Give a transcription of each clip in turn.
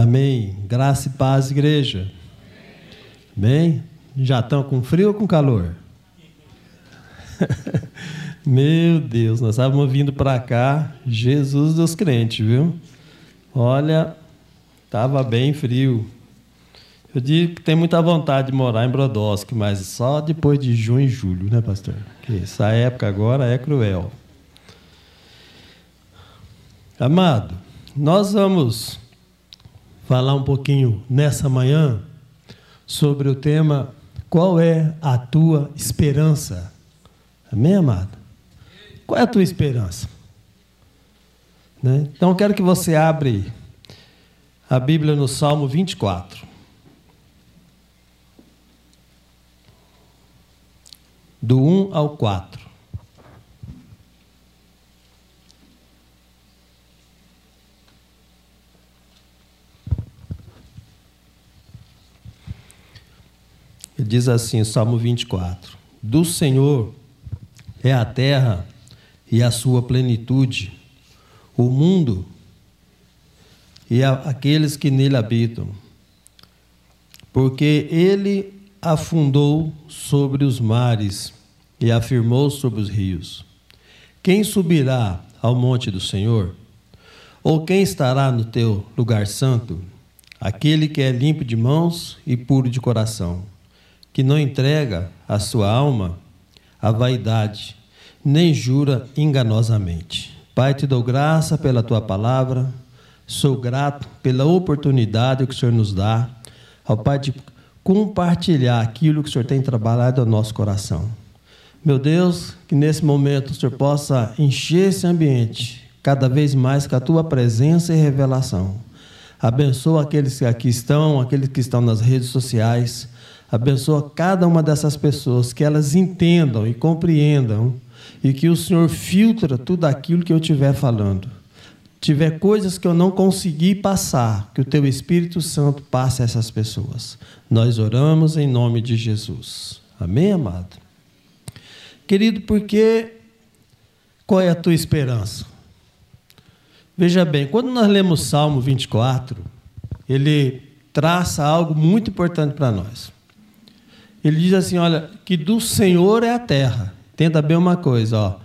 Amém. Graça e paz, igreja. Bem? Já estão com frio ou com calor? Meu Deus, nós estávamos vindo para cá, Jesus dos crentes, viu? Olha, estava bem frio. Eu digo que tem muita vontade de morar em Brodowski, mas só depois de junho e julho, né, pastor? Porque essa época agora é cruel. Amado, nós vamos falar um pouquinho nessa manhã sobre o tema Qual é a tua esperança? Amém, amado? Qual é a tua esperança? Né? Então, eu quero que você abre a Bíblia no Salmo 24. Do 1 ao 4. Ele diz assim, Salmo 24: Do Senhor é a terra e a sua plenitude, o mundo e a, aqueles que nele habitam. Porque ele afundou sobre os mares e afirmou sobre os rios. Quem subirá ao monte do Senhor? Ou quem estará no teu lugar santo? Aquele que é limpo de mãos e puro de coração que não entrega a sua alma à vaidade, nem jura enganosamente. Pai, te dou graça pela tua palavra, sou grato pela oportunidade que o Senhor nos dá, ao Pai, de compartilhar aquilo que o Senhor tem trabalhado no nosso coração. Meu Deus, que nesse momento o Senhor possa encher esse ambiente cada vez mais com a tua presença e revelação. Abençoa aqueles que aqui estão, aqueles que estão nas redes sociais Abençoa cada uma dessas pessoas, que elas entendam e compreendam e que o Senhor filtra tudo aquilo que eu estiver falando. Tiver coisas que eu não consegui passar, que o teu Espírito Santo passe a essas pessoas. Nós oramos em nome de Jesus. Amém, amado? Querido, porque qual é a tua esperança? Veja bem, quando nós lemos Salmo 24, ele traça algo muito importante para nós. Ele diz assim: olha, que do Senhor é a terra. Tenta bem uma coisa, ó.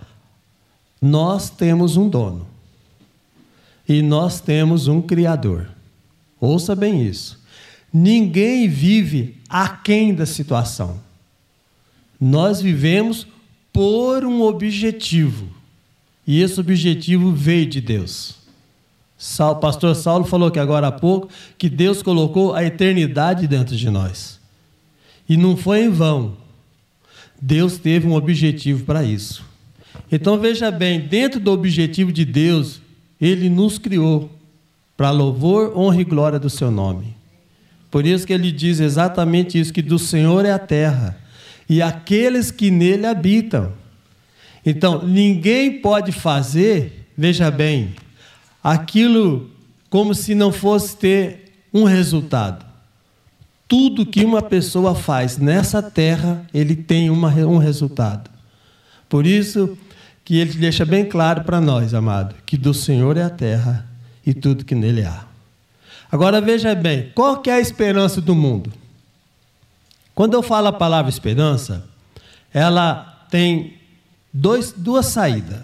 Nós temos um dono. E nós temos um Criador. Ouça bem isso. Ninguém vive aquém da situação. Nós vivemos por um objetivo. E esse objetivo veio de Deus. O pastor Saulo falou que agora há pouco que Deus colocou a eternidade dentro de nós. E não foi em vão. Deus teve um objetivo para isso. Então veja bem, dentro do objetivo de Deus, ele nos criou para louvor, honra e glória do seu nome. Por isso que ele diz exatamente isso que do Senhor é a terra e aqueles que nele habitam. Então, ninguém pode fazer, veja bem, aquilo como se não fosse ter um resultado tudo que uma pessoa faz nessa terra, ele tem uma, um resultado. Por isso que ele deixa bem claro para nós, amado, que do Senhor é a terra e tudo que nele há. Agora veja bem, qual que é a esperança do mundo? Quando eu falo a palavra esperança, ela tem dois, duas saídas.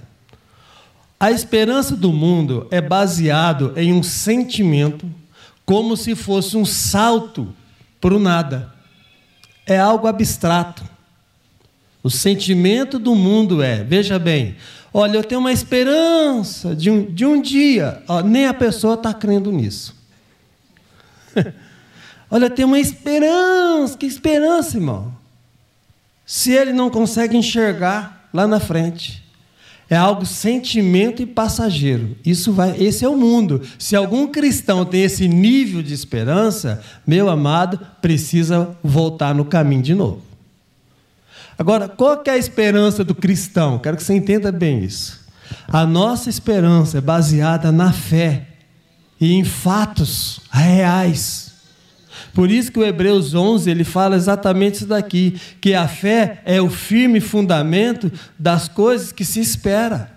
A esperança do mundo é baseado em um sentimento, como se fosse um salto para o nada. É algo abstrato. O sentimento do mundo é, veja bem, olha, eu tenho uma esperança de um, de um dia, ó, nem a pessoa está crendo nisso. olha, eu tenho uma esperança, que esperança, irmão? Se ele não consegue enxergar lá na frente é algo sentimento e passageiro. Isso vai, esse é o mundo. Se algum cristão tem esse nível de esperança, meu amado, precisa voltar no caminho de novo. Agora, qual é a esperança do cristão? Quero que você entenda bem isso. A nossa esperança é baseada na fé e em fatos reais. Por isso que o Hebreus 11 ele fala exatamente isso daqui, que a fé é o firme fundamento das coisas que se espera.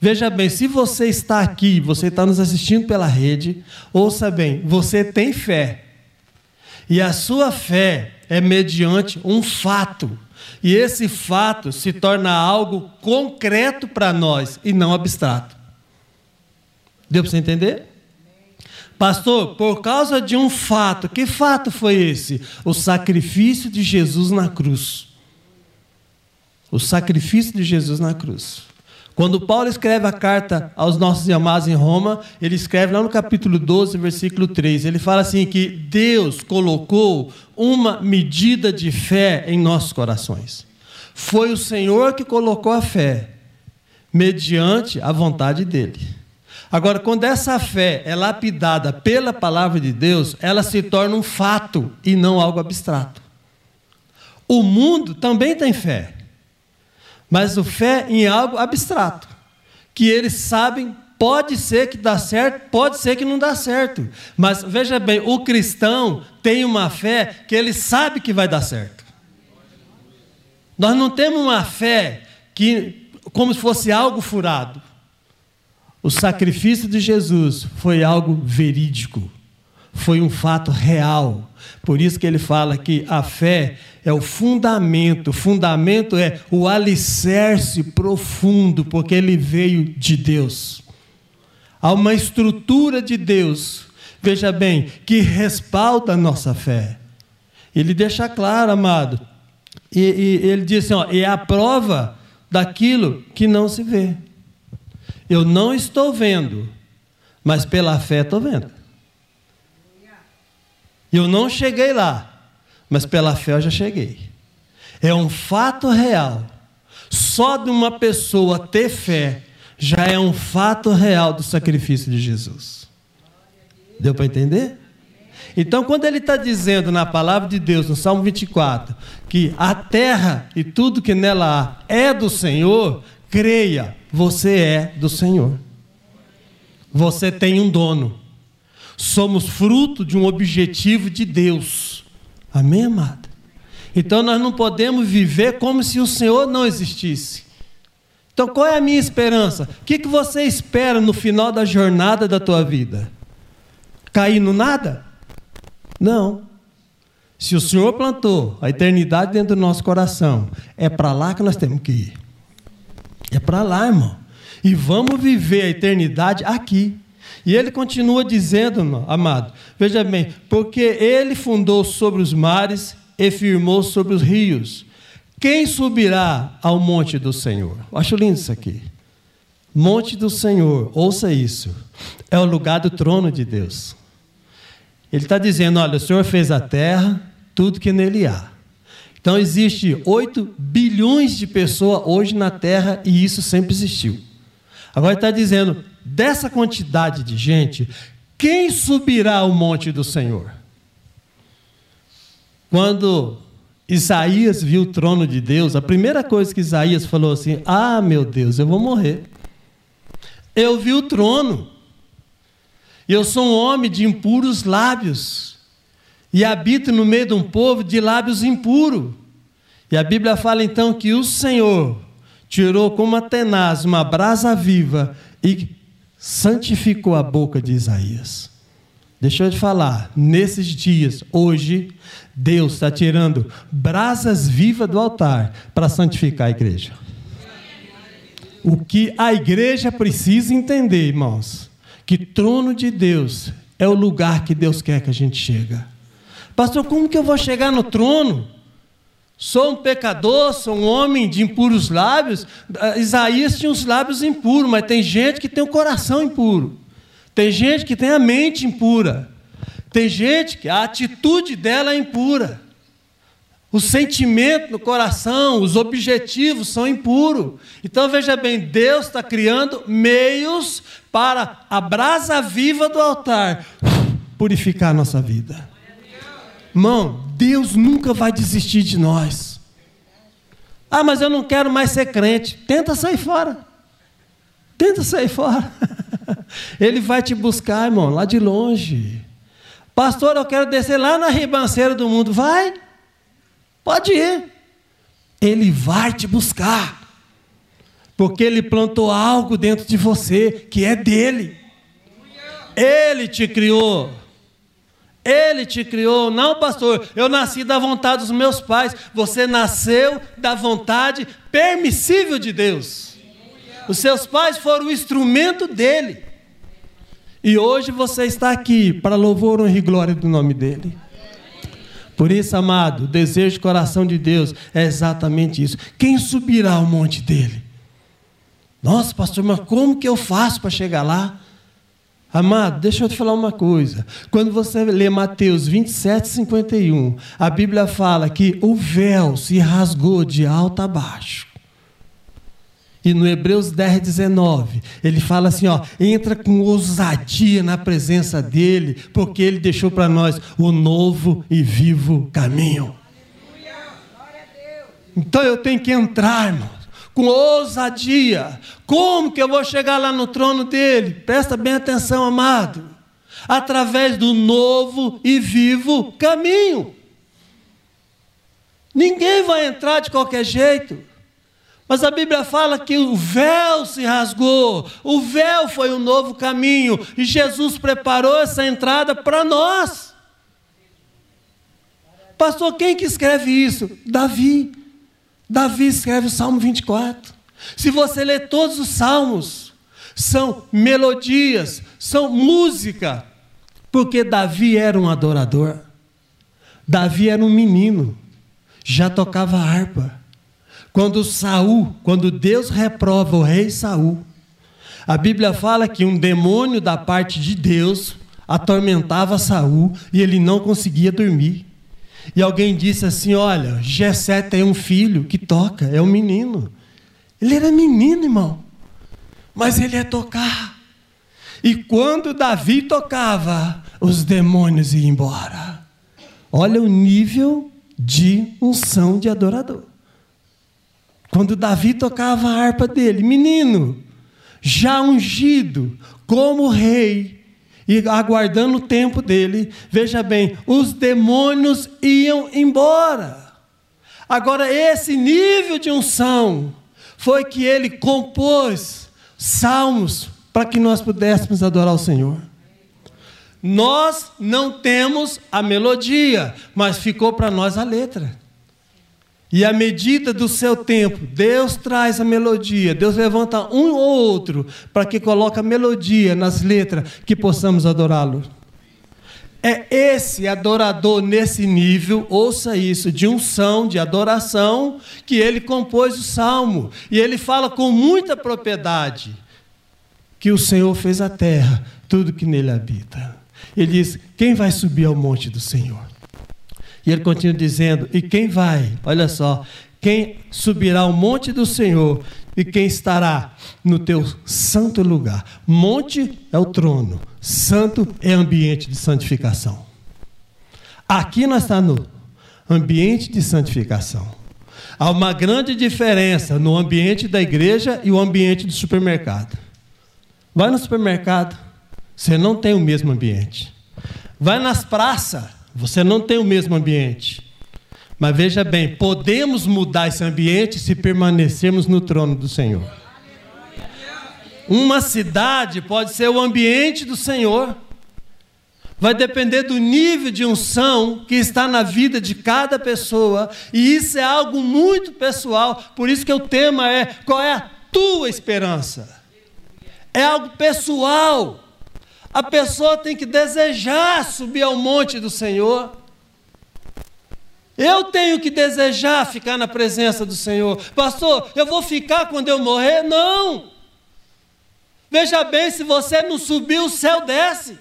Veja bem, se você está aqui, você está nos assistindo pela rede, ouça bem, você tem fé. E a sua fé é mediante um fato. E esse fato se torna algo concreto para nós e não abstrato. Deu para você entender? Pastor, por causa de um fato, que fato foi esse? O sacrifício de Jesus na cruz. O sacrifício de Jesus na cruz. Quando Paulo escreve a carta aos nossos amados em Roma, ele escreve lá no capítulo 12, versículo 3. Ele fala assim: que Deus colocou uma medida de fé em nossos corações. Foi o Senhor que colocou a fé, mediante a vontade dele. Agora, quando essa fé é lapidada pela palavra de Deus, ela se torna um fato e não algo abstrato. O mundo também tem fé mas o fé em algo abstrato, que eles sabem, pode ser que dá certo, pode ser que não dá certo. Mas veja bem, o cristão tem uma fé que ele sabe que vai dar certo. Nós não temos uma fé que como se fosse algo furado. O sacrifício de Jesus foi algo verídico, foi um fato real. Por isso que ele fala que a fé é o fundamento, o fundamento é o alicerce profundo, porque ele veio de Deus. Há uma estrutura de Deus, veja bem, que respalda a nossa fé. Ele deixa claro, amado, e, e ele diz assim: ó, é a prova daquilo que não se vê. Eu não estou vendo, mas pela fé estou vendo. Eu não cheguei lá, mas pela fé eu já cheguei. É um fato real. Só de uma pessoa ter fé já é um fato real do sacrifício de Jesus. Deu para entender? Então, quando ele está dizendo na palavra de Deus, no Salmo 24, que a terra e tudo que nela há é do Senhor, creia, você é do Senhor. Você tem um dono. Somos fruto de um objetivo de Deus. Amém, amada? Então nós não podemos viver como se o Senhor não existisse. Então qual é a minha esperança? O que, que você espera no final da jornada da tua vida? Cair no nada? Não. Se o Senhor plantou a eternidade dentro do nosso coração, é para lá que nós temos que ir. É para lá, irmão. E vamos viver a eternidade aqui. E ele continua dizendo, amado, veja bem, porque ele fundou sobre os mares e firmou sobre os rios. Quem subirá ao monte do Senhor? Eu acho lindo isso aqui. Monte do Senhor, ouça isso. É o lugar do trono de Deus. Ele está dizendo: olha, o Senhor fez a terra, tudo que nele há. Então existe 8 bilhões de pessoas hoje na terra e isso sempre existiu. Agora está dizendo: dessa quantidade de gente, quem subirá ao monte do Senhor? Quando Isaías viu o trono de Deus, a primeira coisa que Isaías falou assim: Ah, meu Deus, eu vou morrer. Eu vi o trono. Eu sou um homem de impuros lábios. E habito no meio de um povo de lábios impuros. E a Bíblia fala então que o Senhor tirou como uma tenaz uma brasa viva e santificou a boca de Isaías. Deixa eu te falar, nesses dias, hoje, Deus está tirando brasas vivas do altar para santificar a igreja. O que a igreja precisa entender, irmãos, que trono de Deus é o lugar que Deus quer que a gente chega. Pastor, como que eu vou chegar no trono? Sou um pecador, sou um homem de impuros lábios. Ah, Isaías tinha os lábios impuros, mas tem gente que tem o coração impuro. Tem gente que tem a mente impura. Tem gente que a atitude dela é impura. O sentimento no coração, os objetivos são impuros. Então veja bem, Deus está criando meios para a brasa viva do altar purificar a nossa vida. Irmão, Deus nunca vai desistir de nós. Ah, mas eu não quero mais ser crente. Tenta sair fora. Tenta sair fora. Ele vai te buscar, irmão, lá de longe. Pastor, eu quero descer lá na ribanceira do mundo. Vai. Pode ir. Ele vai te buscar. porque Ele plantou algo dentro de você que é dele. Ele te criou. Ele te criou, não, pastor. Eu nasci da vontade dos meus pais. Você nasceu da vontade permissível de Deus. Os seus pais foram o instrumento dele. E hoje você está aqui para louvor, honra e glória do nome dele. Por isso, amado, o desejo do coração de Deus é exatamente isso. Quem subirá ao monte dele? Nossa, pastor, mas como que eu faço para chegar lá? Amado, deixa eu te falar uma coisa. Quando você lê Mateus 27, 51, a Bíblia fala que o véu se rasgou de alto a baixo. E no Hebreus 10, 19, ele fala assim: ó, entra com ousadia na presença dele, porque ele deixou para nós o novo e vivo caminho. Então eu tenho que entrar, irmão com ousadia. Como que eu vou chegar lá no trono dele? Presta bem atenção, amado. Através do novo e vivo caminho. Ninguém vai entrar de qualquer jeito. Mas a Bíblia fala que o véu se rasgou, o véu foi o um novo caminho, e Jesus preparou essa entrada para nós. Pastor, quem que escreve isso? Davi. Davi escreve o Salmo 24. Se você ler todos os salmos, são melodias, são música, porque Davi era um adorador. Davi era um menino, já tocava harpa. Quando Saul, quando Deus reprova o rei Saul, a Bíblia fala que um demônio da parte de Deus atormentava Saul e ele não conseguia dormir. E alguém disse assim: Olha, Gessé tem um filho que toca, é um menino. Ele era menino, irmão, mas ele ia tocar. E quando Davi tocava, os demônios iam embora. Olha o nível de unção de adorador. Quando Davi tocava a harpa dele, menino, já ungido como rei, e aguardando o tempo dele, veja bem, os demônios iam embora. Agora, esse nível de unção foi que ele compôs salmos para que nós pudéssemos adorar o Senhor. Nós não temos a melodia, mas ficou para nós a letra. E à medida do seu tempo, Deus traz a melodia, Deus levanta um ou outro para que coloque a melodia nas letras que possamos adorá-lo. É esse adorador nesse nível, ouça isso, de unção, de adoração, que ele compôs o salmo. E ele fala com muita propriedade que o Senhor fez a terra, tudo que nele habita. Ele diz: Quem vai subir ao monte do Senhor? E ele continua dizendo: E quem vai? Olha só. Quem subirá ao monte do Senhor e quem estará no teu santo lugar? Monte é o trono, santo é ambiente de santificação. Aqui nós estamos no ambiente de santificação. Há uma grande diferença no ambiente da igreja e o ambiente do supermercado. Vai no supermercado, você não tem o mesmo ambiente. Vai nas praças, você não tem o mesmo ambiente. Mas veja bem, podemos mudar esse ambiente se permanecermos no trono do Senhor. Uma cidade pode ser o ambiente do Senhor. Vai depender do nível de unção que está na vida de cada pessoa, e isso é algo muito pessoal. Por isso que o tema é: qual é a tua esperança? É algo pessoal. A pessoa tem que desejar subir ao monte do Senhor. Eu tenho que desejar ficar na presença do Senhor. Pastor, eu vou ficar quando eu morrer? Não. Veja bem, se você não subir, o céu desce.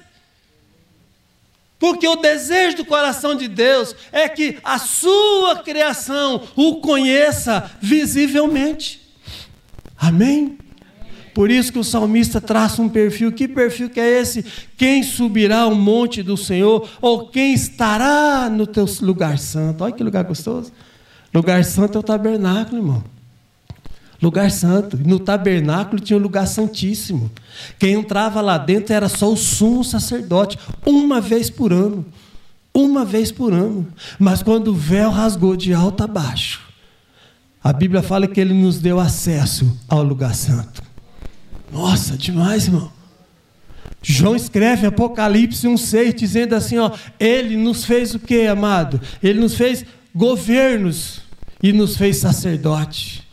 Porque o desejo do coração de Deus é que a sua criação o conheça visivelmente. Amém? Por isso que o salmista traça um perfil. Que perfil que é esse? Quem subirá ao monte do Senhor? Ou quem estará no teu lugar santo? Olha que lugar gostoso. Lugar santo é o tabernáculo, irmão. Lugar santo. No tabernáculo tinha um lugar santíssimo. Quem entrava lá dentro era só o sumo sacerdote, uma vez por ano. Uma vez por ano. Mas quando o véu rasgou de alto a baixo, A Bíblia fala que ele nos deu acesso ao lugar santo. Nossa, demais, irmão. João escreve Apocalipse 1,6 dizendo assim: ó, Ele nos fez o que, amado? Ele nos fez governos e nos fez sacerdote.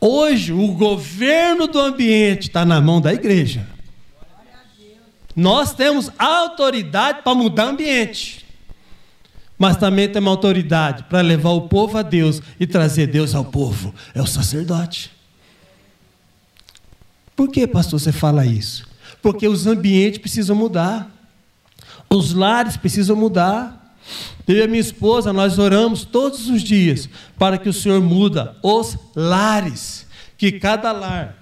Hoje, o governo do ambiente está na mão da igreja. Nós temos autoridade para mudar o ambiente, mas também temos autoridade para levar o povo a Deus e trazer Deus ao povo. É o sacerdote. Por que, pastor, você fala isso? Porque os ambientes precisam mudar, os lares precisam mudar. Eu e a minha esposa, nós oramos todos os dias para que o Senhor muda os lares, que cada lar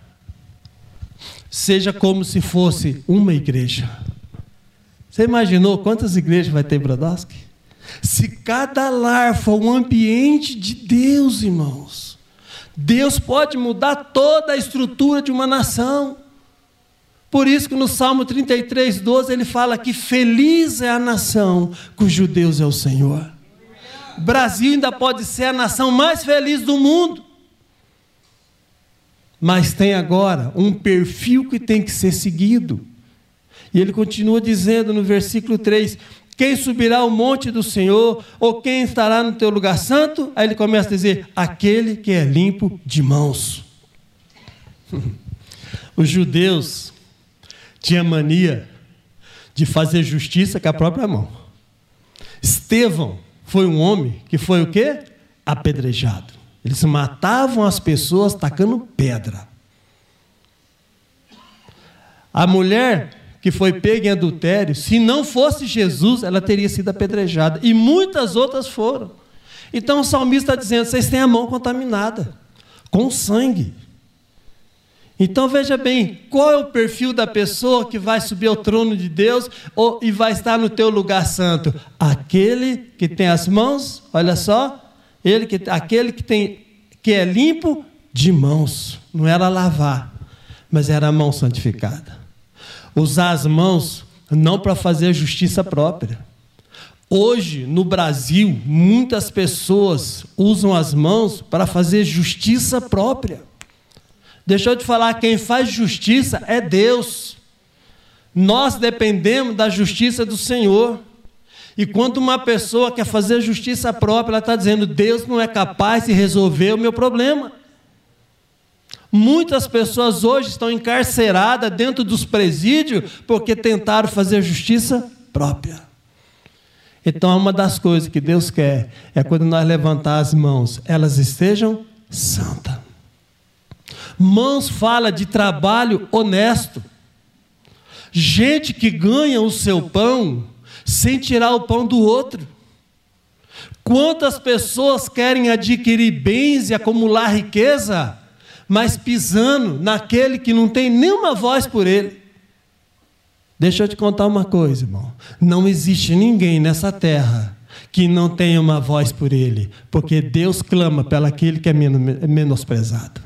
seja como se fosse uma igreja. Você imaginou quantas igrejas vai ter em Brodowski? Se cada lar for um ambiente de Deus, irmãos, Deus pode mudar toda a estrutura de uma nação. Por isso que no Salmo 33, 12, ele fala que feliz é a nação cujo Deus é o Senhor. Brasil ainda pode ser a nação mais feliz do mundo. Mas tem agora um perfil que tem que ser seguido. E ele continua dizendo no versículo 3: Quem subirá ao monte do Senhor, ou quem estará no teu lugar santo? Aí ele começa a dizer: Aquele que é limpo de mãos. Os judeus tinha mania de fazer justiça com a própria mão. Estevão foi um homem que foi o quê? Apedrejado. Eles matavam as pessoas tacando pedra. A mulher que foi pega em adultério, se não fosse Jesus, ela teria sido apedrejada. E muitas outras foram. Então o salmista está dizendo: vocês têm a mão contaminada com sangue. Então veja bem, qual é o perfil da pessoa que vai subir ao trono de Deus ou, e vai estar no teu lugar santo? Aquele que tem as mãos, olha só, ele que, aquele que tem que é limpo de mãos, não era lavar, mas era a mão santificada. Usar as mãos não para fazer justiça própria. Hoje, no Brasil, muitas pessoas usam as mãos para fazer justiça própria. Deixa eu te falar, quem faz justiça é Deus. Nós dependemos da justiça do Senhor. E quando uma pessoa quer fazer justiça própria, ela está dizendo: Deus não é capaz de resolver o meu problema. Muitas pessoas hoje estão encarceradas dentro dos presídios porque tentaram fazer justiça própria. Então, uma das coisas que Deus quer é quando nós levantar as mãos, elas estejam santas. Mãos fala de trabalho honesto. Gente que ganha o seu pão sem tirar o pão do outro. Quantas pessoas querem adquirir bens e acumular riqueza, mas pisando naquele que não tem nenhuma voz por ele? Deixa eu te contar uma coisa, irmão. Não existe ninguém nessa terra que não tenha uma voz por ele, porque Deus clama pelo aquele que é menosprezado.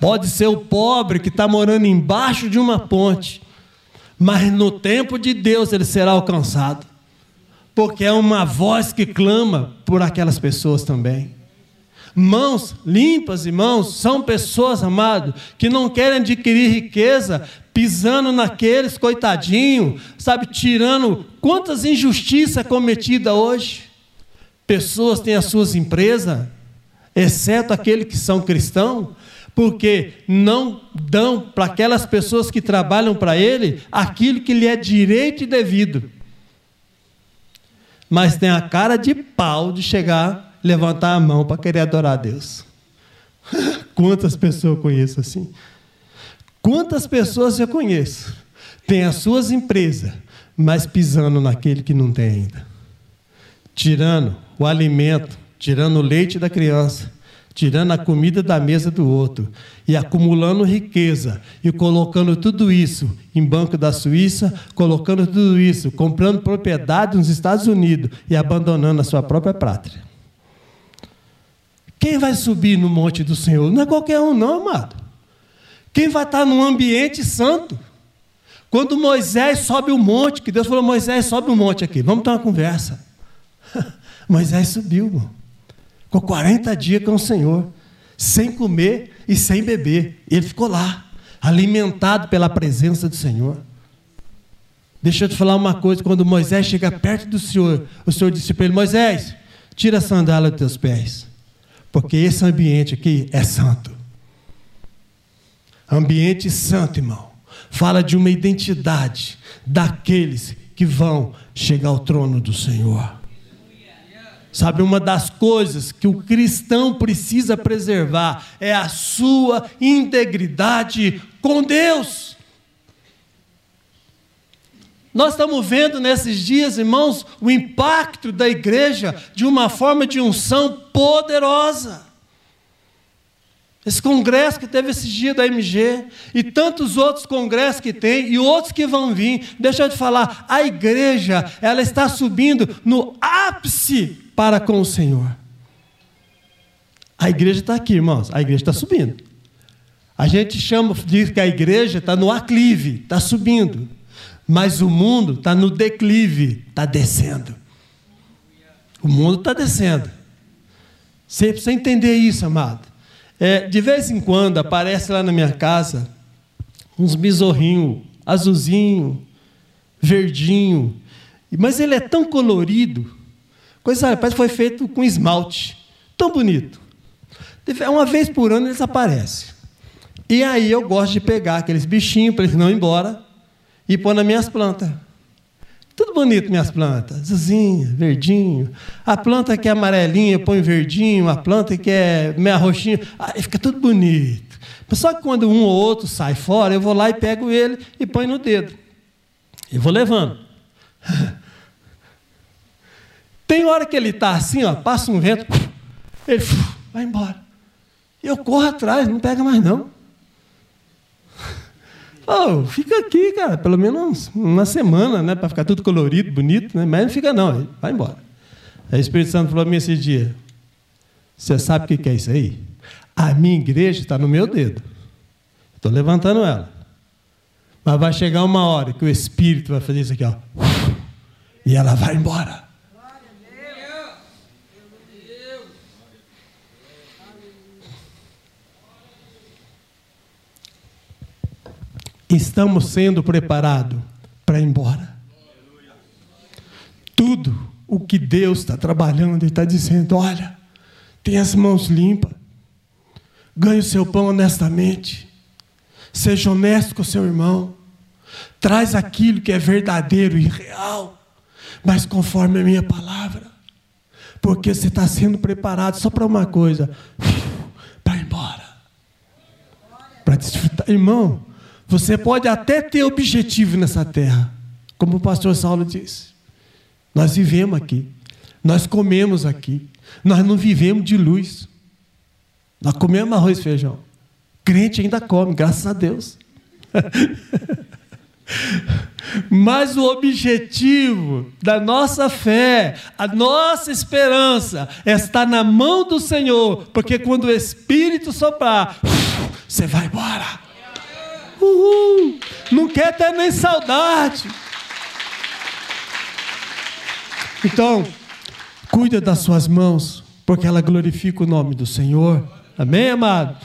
Pode ser o pobre que está morando embaixo de uma ponte, mas no tempo de Deus ele será alcançado, porque é uma voz que clama por aquelas pessoas também. Mãos limpas, irmãos, são pessoas, amado, que não querem adquirir riqueza pisando naqueles coitadinhos, sabe, tirando quantas injustiças cometidas hoje. Pessoas têm as suas empresas, exceto aqueles que são cristãos, porque não dão para aquelas pessoas que trabalham para ele aquilo que lhe é direito e devido. Mas tem a cara de pau de chegar, levantar a mão para querer adorar a Deus. Quantas pessoas eu conheço assim? Quantas pessoas eu conheço? Tem as suas empresas, mas pisando naquele que não tem ainda. Tirando o alimento, tirando o leite da criança tirando a comida da mesa do outro e acumulando riqueza e colocando tudo isso em banco da Suíça, colocando tudo isso, comprando propriedade nos Estados Unidos e abandonando a sua própria pátria. Quem vai subir no monte do Senhor? Não é qualquer um, não, amado. Quem vai estar num ambiente santo? Quando Moisés sobe o monte, que Deus falou: Moisés, sobe o monte aqui, vamos ter uma conversa. Moisés subiu, irmão. Ficou 40 dias com o Senhor. sem comer e sem beber. Ele ficou lá, alimentado pela presença do Senhor. Deixa eu te falar uma coisa: quando Moisés chega perto do Senhor, o Senhor disse para ele: Moisés, tira a sandália dos teus pés, porque esse ambiente aqui é santo. Ambiente santo, irmão. Fala de uma identidade daqueles que vão chegar ao trono do Senhor. Sabe, uma das coisas que o cristão precisa preservar é a sua integridade com Deus. Nós estamos vendo nesses dias, irmãos, o impacto da igreja de uma forma de unção poderosa. Esse congresso que teve esse dia da MG e tantos outros congressos que tem e outros que vão vir. Deixa eu te falar, a igreja, ela está subindo no ápice para com o Senhor. A igreja está aqui, irmãos. A igreja está subindo. A gente chama, diz que a igreja está no aclive, está subindo. Mas o mundo está no declive, está descendo. O mundo está descendo. Você precisa entender isso, amado. É, de vez em quando aparece lá na minha casa uns besorrinhos, azulzinho, verdinho, mas ele é tão colorido, coisa parece que foi feito com esmalte, tão bonito. Uma vez por ano eles aparecem. E aí eu gosto de pegar aqueles bichinhos para eles não ir embora e pôr nas minhas plantas. Tudo bonito, minhas plantas. Azulzinha, verdinho. A planta que é amarelinha, ponho verdinho. A planta que é meia roxinha, aí fica tudo bonito. Só que quando um ou outro sai fora, eu vou lá e pego ele e ponho no dedo. E vou levando. Tem hora que ele está assim, ó, passa um vento, ele vai embora. Eu corro atrás, não pega mais não. Oh, fica aqui, cara, pelo menos uma semana, né? Para ficar tudo colorido, bonito, né? Mas não fica, não, vai embora. Aí o Espírito Santo falou para mim esse dia: Você sabe o que é isso aí? A minha igreja está no meu dedo. Estou levantando ela. Mas vai chegar uma hora que o Espírito vai fazer isso aqui, ó. E ela vai embora. Estamos sendo preparados para ir embora. Tudo o que Deus está trabalhando, Ele está dizendo: olha, tem as mãos limpas, ganhe o seu pão honestamente, seja honesto com o seu irmão, traz aquilo que é verdadeiro e real, mas conforme a minha palavra, porque você está sendo preparado só para uma coisa, para ir embora, para desfrutar. Irmão, você pode até ter objetivo nessa terra, como o pastor Saulo disse. Nós vivemos aqui, nós comemos aqui, nós não vivemos de luz. Nós comemos arroz e feijão. Crente ainda come, graças a Deus. Mas o objetivo da nossa fé, a nossa esperança, é estar na mão do Senhor, porque quando o Espírito soprar, você vai embora. Uhul. Não quer ter nem saudade. Então, cuida das suas mãos, porque ela glorifica o nome do Senhor. Amém, amado?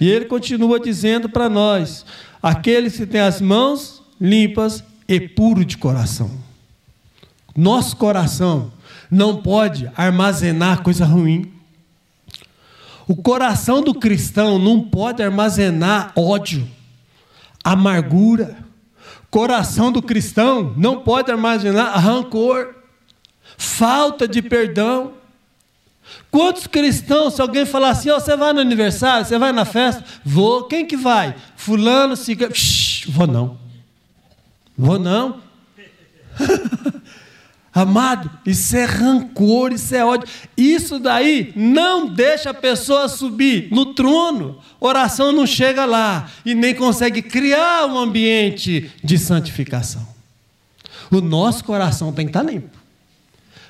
E ele continua dizendo para nós: aqueles que têm as mãos limpas e puro de coração. Nosso coração não pode armazenar coisa ruim. O coração do cristão não pode armazenar ódio amargura. Coração do cristão não pode armazenar rancor, falta de perdão. Quantos cristãos, se alguém falar assim, oh, você vai no aniversário, você vai na festa? Vou. Quem que vai? Fulano, cigano. Vou não. Vou não. Amado, isso é rancor, isso é ódio. Isso daí não deixa a pessoa subir no trono. Oração não chega lá e nem consegue criar um ambiente de santificação. O nosso coração tem que estar limpo.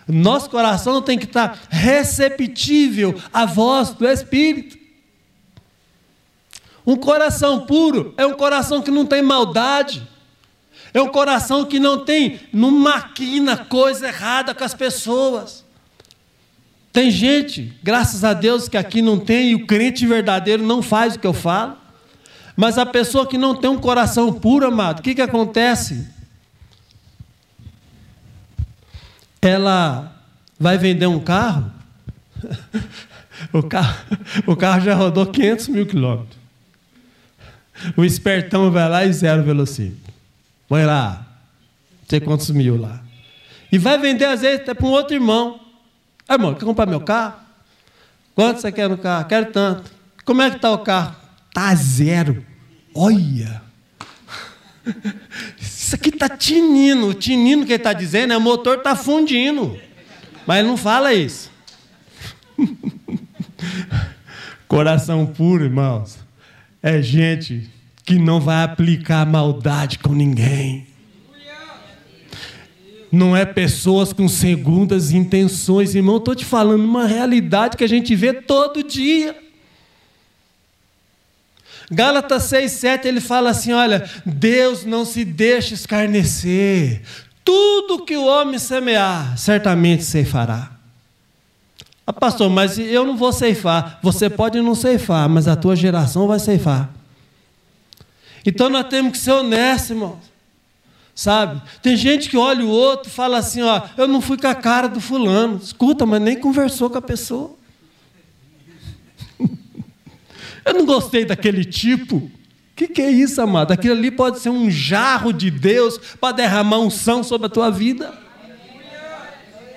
O nosso coração tem que estar receptível à voz do Espírito. Um coração puro é um coração que não tem maldade é um coração que não tem, não maquina coisa errada com as pessoas. Tem gente, graças a Deus, que aqui não tem, e o crente verdadeiro não faz o que eu falo. Mas a pessoa que não tem um coração puro, amado, o que, que acontece? Ela vai vender um carro, o carro, o carro já rodou 500 mil quilômetros. O espertão vai lá e zero velocímetro. Vai lá, não sei quantos mil lá. E vai vender, às vezes, até para um outro irmão. Ah, irmão, quer comprar meu carro? Quanto você quer no carro? Quero tanto. Como é que está o carro? Está zero. Olha! Isso aqui está tinindo. O tinino que ele está dizendo é o motor está fundindo. Mas ele não fala isso. Coração puro, irmãos, é gente que não vai aplicar maldade com ninguém não é pessoas com segundas intenções, irmão. Estou te falando uma realidade que a gente vê todo dia. Gálatas 6, 7, ele fala assim: olha, Deus não se deixa escarnecer. Tudo que o homem semear, certamente ceifará. Ah, pastor, mas eu não vou ceifar. Você pode não ceifar, mas a tua geração vai ceifar. Então nós temos que ser honestos, irmãos sabe? Tem gente que olha o outro e fala assim: ó, eu não fui com a cara do fulano. Escuta, mas nem conversou com a pessoa. eu não gostei daquele tipo. O que, que é isso, amado? Aquilo ali pode ser um jarro de Deus para derramar unção sobre a tua vida.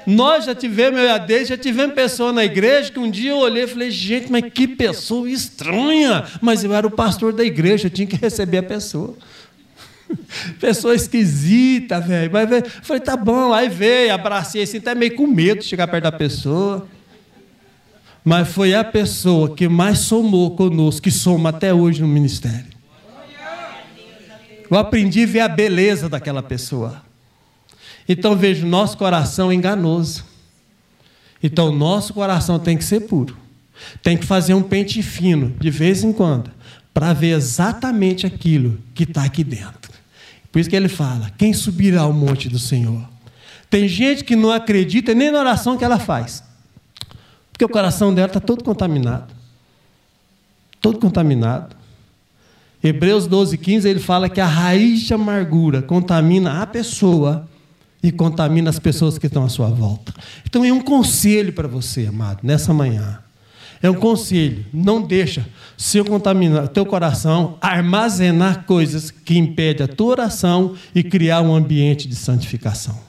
Nós já tivemos, eu e a Deise, já tivemos pessoa na igreja que um dia eu olhei e falei, gente, mas que pessoa estranha. Mas eu era o pastor da igreja, eu tinha que receber a pessoa. Pessoa esquisita, velho. Mas véio, falei, tá bom, aí veio, abracei assim, até meio com medo de chegar perto da pessoa. Mas foi a pessoa que mais somou conosco, que soma até hoje no ministério. Eu aprendi a ver a beleza daquela pessoa. Então vejo, nosso coração é enganoso. Então nosso coração tem que ser puro. Tem que fazer um pente fino, de vez em quando, para ver exatamente aquilo que está aqui dentro. Por isso que ele fala: quem subirá ao monte do Senhor? Tem gente que não acredita nem na oração que ela faz, porque o coração dela está todo contaminado. Todo contaminado. Hebreus 12, 15, ele fala que a raiz de amargura contamina a pessoa e contamina as pessoas que estão à sua volta. Então é um conselho para você, amado, nessa manhã. É um conselho. Não deixa seu contaminar, teu coração armazenar coisas que impedem a tua oração e criar um ambiente de santificação.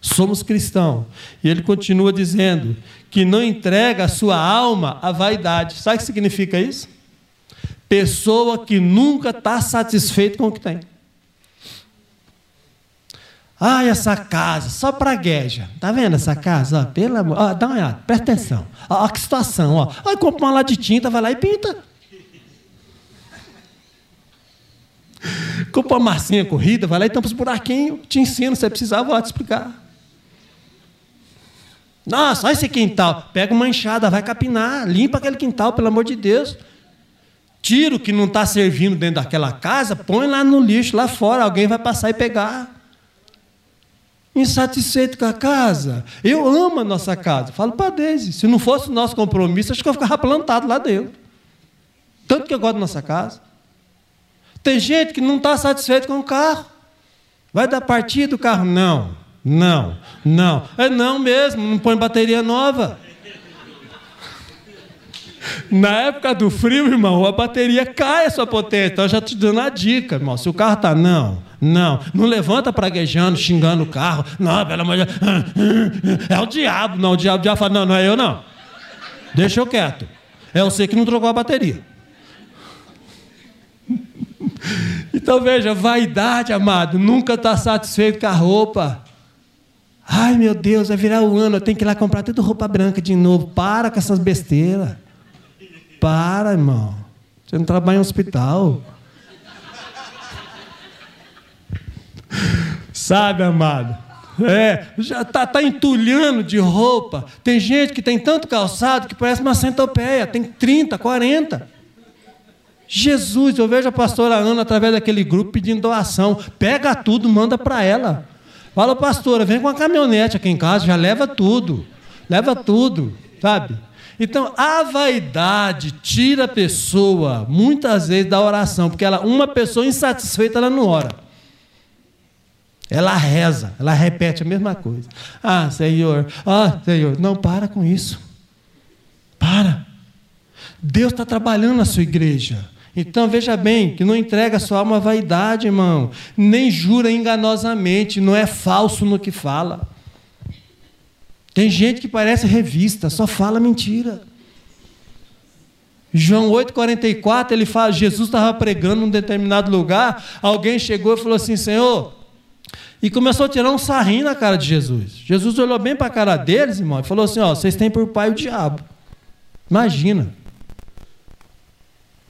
Somos cristãos. E ele continua dizendo que não entrega a sua alma à vaidade. Sabe o que significa isso? Pessoa que nunca está satisfeita com o que tem. Ah, essa casa, só pragueja. Tá vendo essa casa? Ó, pelo amor. Ó, dá uma olhada, presta atenção. Ó, ó que situação, ó. Aí compra uma lá de tinta, vai lá e pinta. Compra uma massinha corrida, vai lá e tampa os buraquinhos. Te ensino, se precisar, vou te explicar. Nossa, olha esse quintal. Pega uma enxada, vai capinar, limpa aquele quintal, pelo amor de Deus. Tira o que não está servindo dentro daquela casa, põe lá no lixo, lá fora, alguém vai passar e pegar insatisfeito com a casa. Eu amo a nossa casa. Falo para Deise, se não fosse o nosso compromisso, acho que eu ficava plantado lá dentro. Tanto que eu gosto da nossa casa. Tem gente que não está satisfeito com o carro. Vai dar partida do carro? Não, não, não. É não mesmo, não põe bateria nova. Na época do frio, irmão, a bateria cai a sua potência. Então, eu já te dando a dica, irmão. Se o carro está, não, não, não levanta praguejando, xingando o carro. Não, pelo amor de Deus. É o diabo. Não, o diabo já fala, não, não é eu não. Deixa eu quieto. É você que não trocou a bateria. Então veja, vaidade, amado, nunca está satisfeito com a roupa. Ai meu Deus, vai virar o ano, eu tenho que ir lá comprar tudo roupa branca de novo. Para com essas besteiras. Para, irmão. Você não trabalha em hospital. Sabe, amado? É, já está tá entulhando de roupa. Tem gente que tem tanto calçado que parece uma centopeia, tem 30, 40. Jesus, eu vejo a pastora Ana através daquele grupo pedindo doação. Pega tudo, manda para ela. Fala, pastora, vem com a caminhonete aqui em casa, já leva tudo. Leva tudo. sabe? Então, a vaidade tira a pessoa, muitas vezes, da oração, porque ela, uma pessoa insatisfeita, ela não ora. Ela reza, ela repete a mesma coisa. Ah, Senhor, ah, Senhor, não para com isso. Para. Deus está trabalhando na sua igreja. Então veja bem, que não entrega sua alma à vaidade, irmão. Nem jura enganosamente, não é falso no que fala. Tem gente que parece revista, só fala mentira. João 8,44, ele fala, Jesus estava pregando num determinado lugar, alguém chegou e falou assim, Senhor, e começou a tirar um sarrinho na cara de Jesus. Jesus olhou bem para a cara deles, irmão, e falou assim: ó, vocês têm por pai o diabo. Imagina.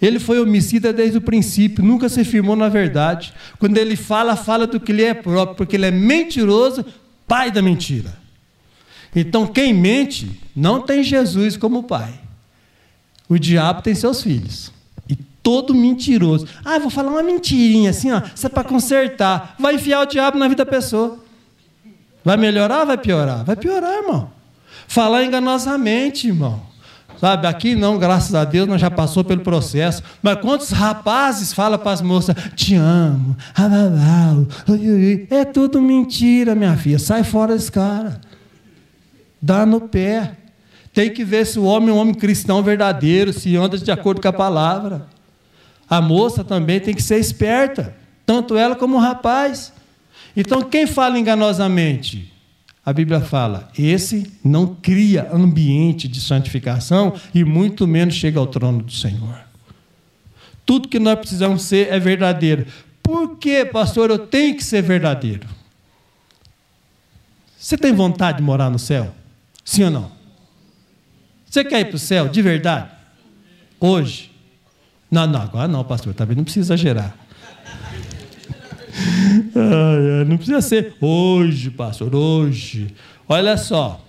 Ele foi homicida desde o princípio, nunca se firmou na verdade. Quando ele fala, fala do que lhe é próprio, porque ele é mentiroso, pai da mentira. Então, quem mente não tem Jesus como pai. O diabo tem seus filhos. E todo mentiroso. Ah, vou falar uma mentirinha assim, ó. Isso é para consertar. Vai enfiar o diabo na vida da pessoa. Vai melhorar ou vai piorar? Vai piorar, irmão. Falar enganosamente, irmão. Sabe, aqui não, graças a Deus, nós já passou pelo processo. Mas quantos rapazes falam para as moças, te amo, é tudo mentira, minha filha. Sai fora desse cara dá no pé. Tem que ver se o homem é um homem cristão verdadeiro, se anda de acordo com a palavra. A moça também tem que ser esperta, tanto ela como o rapaz. Então, quem fala enganosamente? A Bíblia fala: esse não cria ambiente de santificação e muito menos chega ao trono do Senhor. Tudo que nós precisamos ser é verdadeiro. Por que, pastor, eu tenho que ser verdadeiro? Você tem vontade de morar no céu? Sim ou não? Você quer ir para o céu de verdade? Hoje? Não, não, agora não, pastor, também não precisa exagerar. não precisa ser hoje, pastor, hoje. Olha só.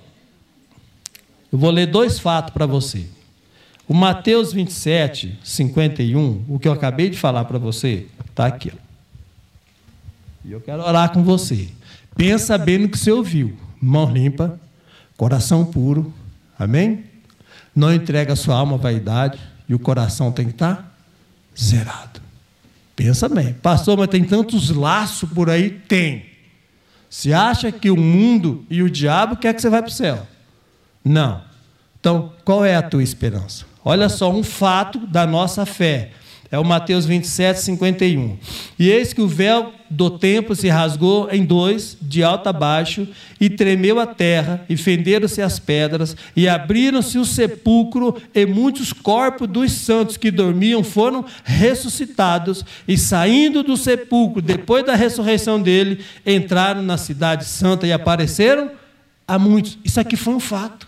Eu vou ler dois fatos para você. O Mateus 27, 51, o que eu acabei de falar para você, está aqui. E eu quero orar com você. Pensa bem no que você ouviu. Mão limpa, Coração puro, amém? Não entrega a sua alma à vaidade e o coração tem que estar zerado. Pensa bem, pastor, mas tem tantos laços por aí? Tem. Se acha que o mundo e o diabo quer que você vá para o céu? Não. Então, qual é a tua esperança? Olha só um fato da nossa fé. É o Mateus 27, 51. E eis que o véu do templo se rasgou em dois, de alto a baixo, e tremeu a terra, e fenderam-se as pedras, e abriram-se o sepulcro, e muitos corpos dos santos que dormiam foram ressuscitados, e saindo do sepulcro, depois da ressurreição dele, entraram na cidade santa e apareceram a muitos. Isso aqui foi um fato.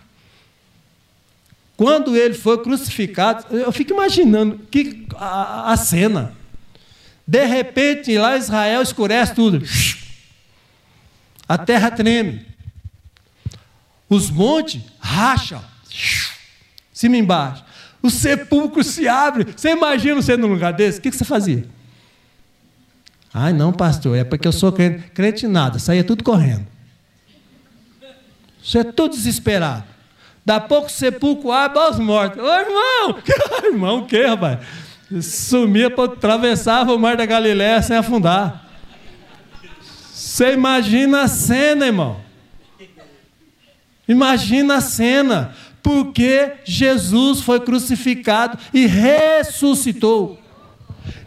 Quando ele foi crucificado, eu fico imaginando que a, a cena. De repente, lá Israel escurece tudo. A terra treme. Os montes racham. Cima e embaixo. O sepulcro se abre. Você imagina você num lugar desse? O que você fazia? Ai, não, pastor, é porque eu sou crente. Crente nada, saía tudo correndo. Você é todo desesperado. Da pouco sepulcro abre aos mortos. Ô irmão! irmão, o que, rapaz? Sumia, atravessava o mar da Galiléia sem afundar. Você imagina a cena, irmão. Imagina a cena. Porque Jesus foi crucificado e ressuscitou.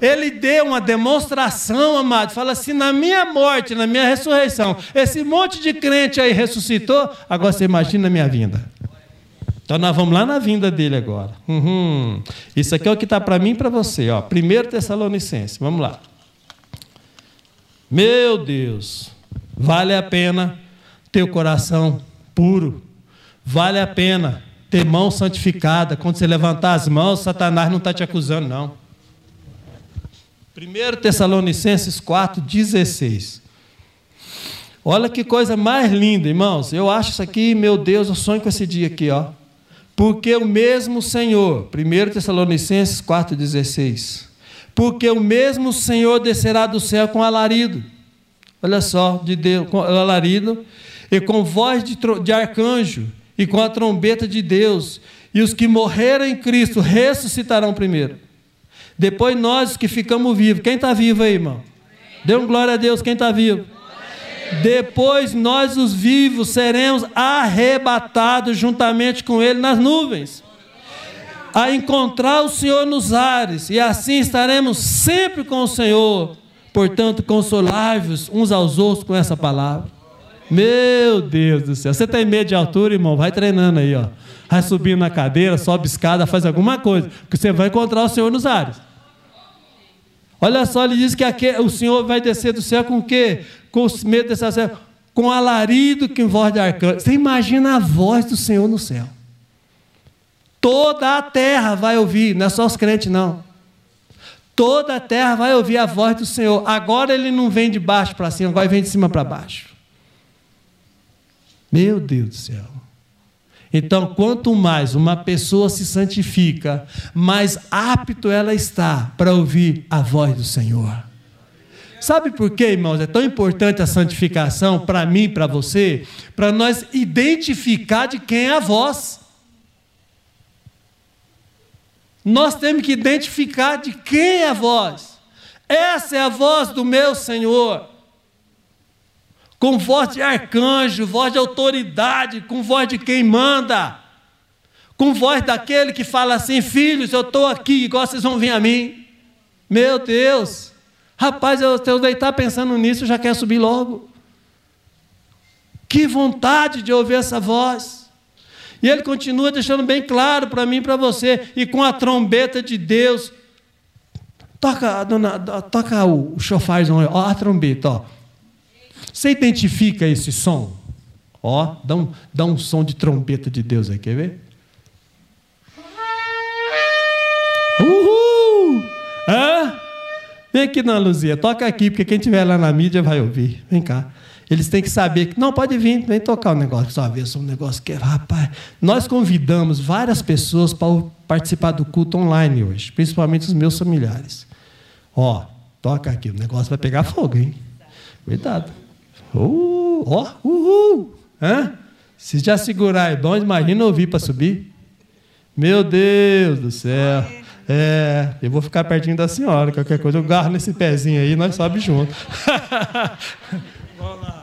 Ele deu uma demonstração, amado. Fala assim: na minha morte, na minha ressurreição, esse monte de crente aí ressuscitou. Agora você imagina a minha vinda. Então nós vamos lá na vinda dele agora. Uhum. Isso aqui é o que está para mim e para você. Ó. Primeiro Tessalonicense. Vamos lá. Meu Deus, vale a pena ter o coração puro. Vale a pena ter mão santificada. Quando você levantar as mãos, Satanás não está te acusando, não. 1 Tessalonicenses 4,16. Olha que coisa mais linda, irmãos. Eu acho isso aqui, meu Deus, eu sonho com esse dia aqui, ó. Porque o mesmo Senhor, 1 Tessalonicenses 4,16. Porque o mesmo Senhor descerá do céu com alarido. Olha só, de Deus, com alarido, e com voz de, de arcanjo, e com a trombeta de Deus, e os que morreram em Cristo ressuscitarão primeiro. Depois nós que ficamos vivos. Quem está vivo aí, irmão? Dê um glória a Deus, quem está vivo? Depois nós, os vivos, seremos arrebatados juntamente com Ele nas nuvens, a encontrar o Senhor nos ares, e assim estaremos sempre com o Senhor. Portanto, consolai-vos uns aos outros com essa palavra. Meu Deus do céu. Você tem medo de altura, irmão? Vai treinando aí, ó. Vai subindo na cadeira, sobe escada, faz alguma coisa, que você vai encontrar o Senhor nos ares. Olha só, ele diz que aqui, o Senhor vai descer do céu com o quê? Com os medo desse céu, com alarido que voz de arcanjo. Você imagina a voz do Senhor no céu. Toda a terra vai ouvir, não é só os crentes, não. Toda a terra vai ouvir a voz do Senhor. Agora ele não vem de baixo para cima, agora vem de cima para baixo. Meu Deus do céu. Então, quanto mais uma pessoa se santifica, mais apto ela está para ouvir a voz do Senhor. Sabe por quê, irmãos? É tão importante a santificação para mim, para você, para nós identificar de quem é a voz. Nós temos que identificar de quem é a voz. Essa é a voz do meu Senhor com voz de arcanjo, voz de autoridade, com voz de quem manda, com voz daquele que fala assim: Filhos, eu estou aqui, igual vocês vão vir a mim. Meu Deus, rapaz, eu, eu deitar pensando nisso, já quer subir logo. Que vontade de ouvir essa voz. E ele continua deixando bem claro para mim e para você, e com a trombeta de Deus. Toca, dona, toca o, o chofarzão, ó, a trombeta, ó. Você identifica esse som? Ó, dá um, dá um som de trombeta de Deus aí, quer ver? Uhul! Hã? Vem aqui, Dona Luzia, toca aqui, porque quem estiver lá na mídia vai ouvir. Vem cá. Eles têm que saber que. Não, pode vir, vem tocar o um negócio, só se um negócio que. Rapaz, nós convidamos várias pessoas para participar do culto online hoje, principalmente os meus familiares. Ó, toca aqui, o negócio vai pegar fogo, hein? Cuidado. Uh, ó, uh, uhul. Hã? Se já segurar é bom, imagina ouvir para subir. Meu Deus do céu. É, eu vou ficar pertinho da senhora, qualquer coisa eu garro nesse pezinho aí e nós sobe junto. Vamos lá.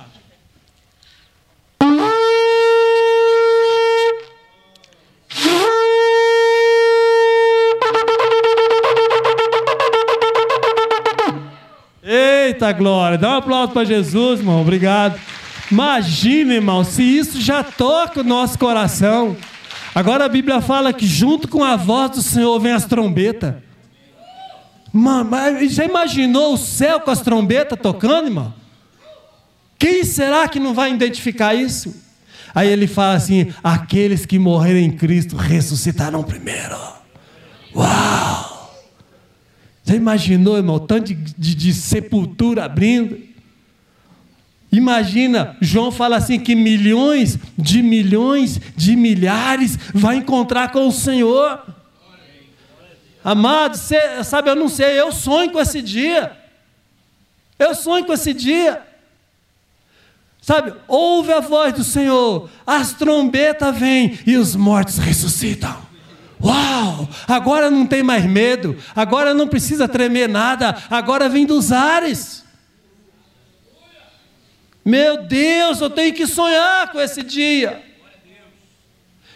Eita glória! Dá um aplauso para Jesus, irmão. Obrigado. Imagina, irmão, se isso já toca o nosso coração. Agora a Bíblia fala que junto com a voz do Senhor vem as trombetas. Mas já imaginou o céu com as trombetas tocando, irmão? Quem será que não vai identificar isso? Aí ele fala assim: aqueles que morreram em Cristo ressuscitarão primeiro. Uau! Já imaginou, irmão, tanto de, de, de sepultura abrindo? Imagina, João fala assim que milhões de milhões de milhares vai encontrar com o Senhor. Amado, cê, sabe, eu não sei, eu sonho com esse dia. Eu sonho com esse dia. Sabe, ouve a voz do Senhor, as trombetas vêm e os mortos ressuscitam. Uau! Agora não tem mais medo, agora não precisa tremer nada, agora vem dos ares. Meu Deus, eu tenho que sonhar com esse dia.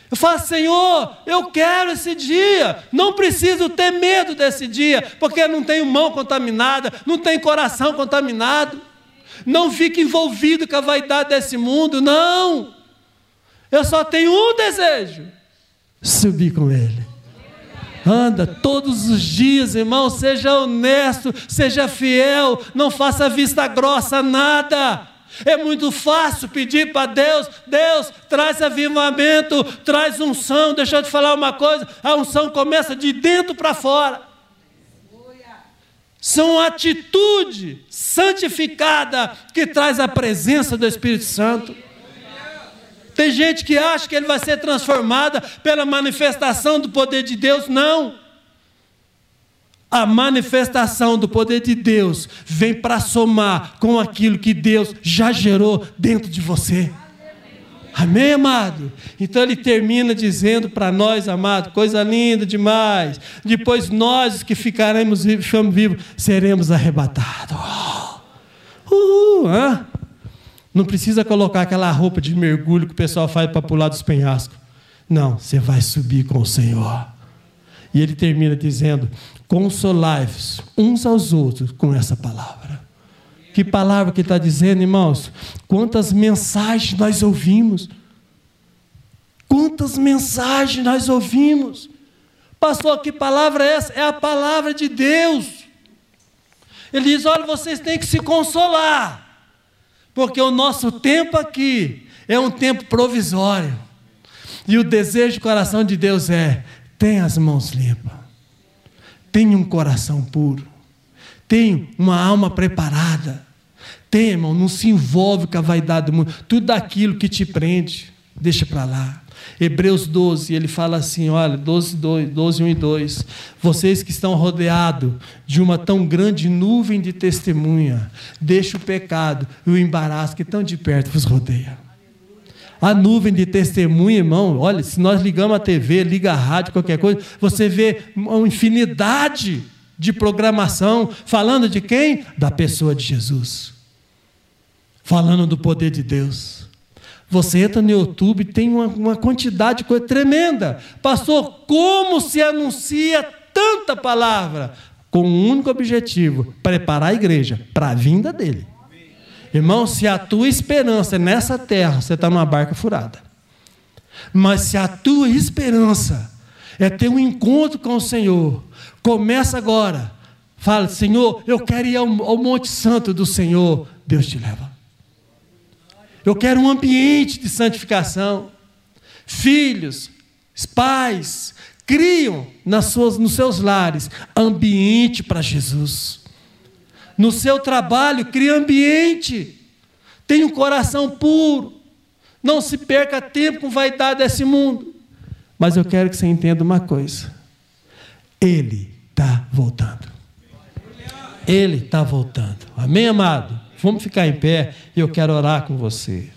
Eu falo, Senhor, eu quero esse dia. Não preciso ter medo desse dia, porque não tenho mão contaminada, não tenho coração contaminado. Não fique envolvido com a vaidade desse mundo, não. Eu só tenho um desejo subir com Ele. Anda todos os dias, irmão, seja honesto, seja fiel, não faça vista grossa nada. É muito fácil pedir para Deus, Deus, traz avivamento, traz unção. Deixa eu te falar uma coisa: a unção começa de dentro para fora. São atitude santificada que traz a presença do Espírito Santo. Tem gente que acha que ele vai ser transformada pela manifestação do poder de Deus. Não. A manifestação do poder de Deus vem para somar com aquilo que Deus já gerou dentro de você. Amém, amado? Então ele termina dizendo para nós, amado, coisa linda demais. Depois nós que ficaremos vivos, vivos seremos arrebatados. Uhul, hã? Não precisa colocar aquela roupa de mergulho que o pessoal faz para pular dos penhascos. Não, você vai subir com o Senhor. E ele termina dizendo: consolai-vos uns aos outros com essa palavra. Que palavra que está dizendo, irmãos? Quantas mensagens nós ouvimos? Quantas mensagens nós ouvimos? Pastor, que palavra é essa? É a palavra de Deus. Ele diz: olha, vocês têm que se consolar, porque o nosso tempo aqui é um tempo provisório. E o desejo do coração de Deus é: tenha as mãos limpas, tenha um coração puro tem uma alma preparada. Tem, irmão, não se envolve com a vaidade do mundo. Tudo aquilo que te prende, deixa para lá. Hebreus 12, ele fala assim: olha, 12, 2, 12, 1 e 2. Vocês que estão rodeados de uma tão grande nuvem de testemunha, deixa o pecado e o embaraço que tão de perto vos rodeia. A nuvem de testemunha, irmão, olha, se nós ligamos a TV, liga a rádio, qualquer coisa, você vê uma infinidade de programação, falando de quem? Da pessoa de Jesus. Falando do poder de Deus. Você entra no YouTube tem uma, uma quantidade de coisa tremenda. Pastor, como se anuncia tanta palavra? Com um único objetivo: preparar a igreja para a vinda dele. Irmão, se a tua esperança é nessa terra, você está numa barca furada. Mas se a tua esperança é ter um encontro com o Senhor, Começa agora. Fala, Senhor, eu quero ir ao, ao Monte Santo do Senhor. Deus te leva. Eu quero um ambiente de santificação. Filhos, pais, criam nas suas, nos seus lares ambiente para Jesus. No seu trabalho, cria ambiente. Tenha um coração puro. Não se perca tempo com vaidade desse mundo. Mas eu quero que você entenda uma coisa. Ele está voltando. Ele está voltando. Amém, amado? Vamos ficar em pé e eu quero orar com você.